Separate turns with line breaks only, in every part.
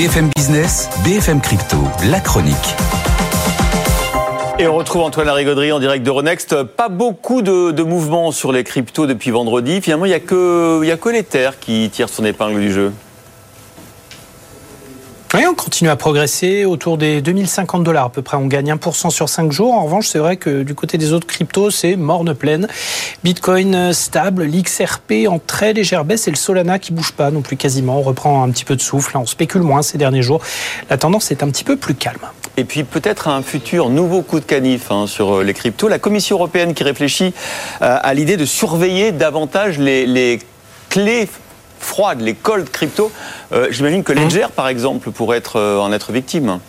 BFM Business, BFM Crypto, la chronique.
Et on retrouve Antoine Larigauderie en direct de Renext. Pas beaucoup de, mouvements sur les cryptos depuis vendredi. Finalement, il n'y a, que, a que l'Ether qui tire son épingle du jeu.
On continue à progresser autour des 2050 dollars à peu près. On gagne 1% sur 5 jours. En revanche, c'est vrai que du côté des autres cryptos, c'est morne pleine. Bitcoin euh, stable, l'XRP en très légère baisse et le Solana qui bouge pas non plus quasiment. On reprend un petit peu de souffle. On spécule moins ces derniers jours. La tendance est un petit peu plus calme.
Et puis peut-être un futur nouveau coup de canif hein, sur euh, les cryptos. La Commission européenne qui réfléchit euh, à l'idée de surveiller davantage les clés froide, les cold crypto, euh, j'imagine que Ledger, par exemple, pourrait être, euh, en être victime.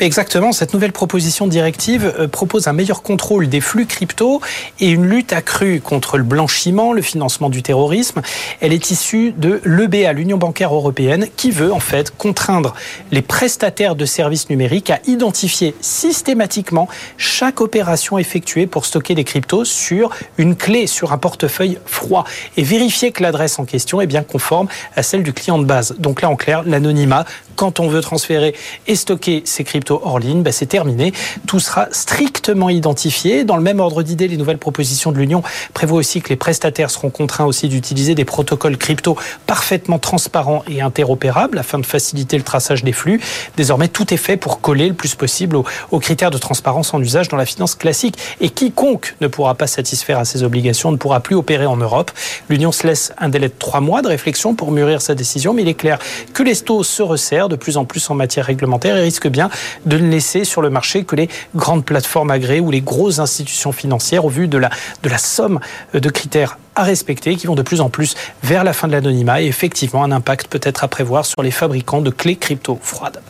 Exactement, cette nouvelle proposition de directive euh, propose un meilleur contrôle des flux crypto et une lutte accrue contre le blanchiment, le financement du terrorisme. Elle est issue de l'EBA, l'Union bancaire européenne, qui veut en fait contraindre les prestataires de services numériques à identifier systématiquement chaque opération effectuée pour stocker des cryptos sur une clé, sur un portefeuille froid et vérifier que l'adresse en question est bien conforme à celle du client de base. Donc là, en clair, l'anonymat, quand on veut transférer et stocker ces cryptos hors ligne, ben, c'est terminé. Tout sera strictement identifié. Dans le même ordre d'idée, les nouvelles propositions de l'Union prévoient aussi que les prestataires seront contraints aussi d'utiliser des protocoles crypto parfaitement transparents et interopérables afin de faciliter le traçage des flux. Désormais, tout est fait pour coller le plus possible aux, critères de transparence en usage dans la finance classique. Et quiconque ne pourra pas satisfaire à ces obligations ne pourra plus opérer en Europe. L'Union se laisse un délai de trois mois de réflexion pour mûrir sa décision, mais il est clair que les taux se resserrent de plus en plus en matière réglementaire et risquent bien de ne laisser sur le marché que les grandes plateformes agréées ou les grosses institutions financières au vu de la, de la somme de critères à respecter qui vont de plus en plus vers la fin de l'anonymat et effectivement un impact peut-être à prévoir sur les fabricants de clés crypto froides.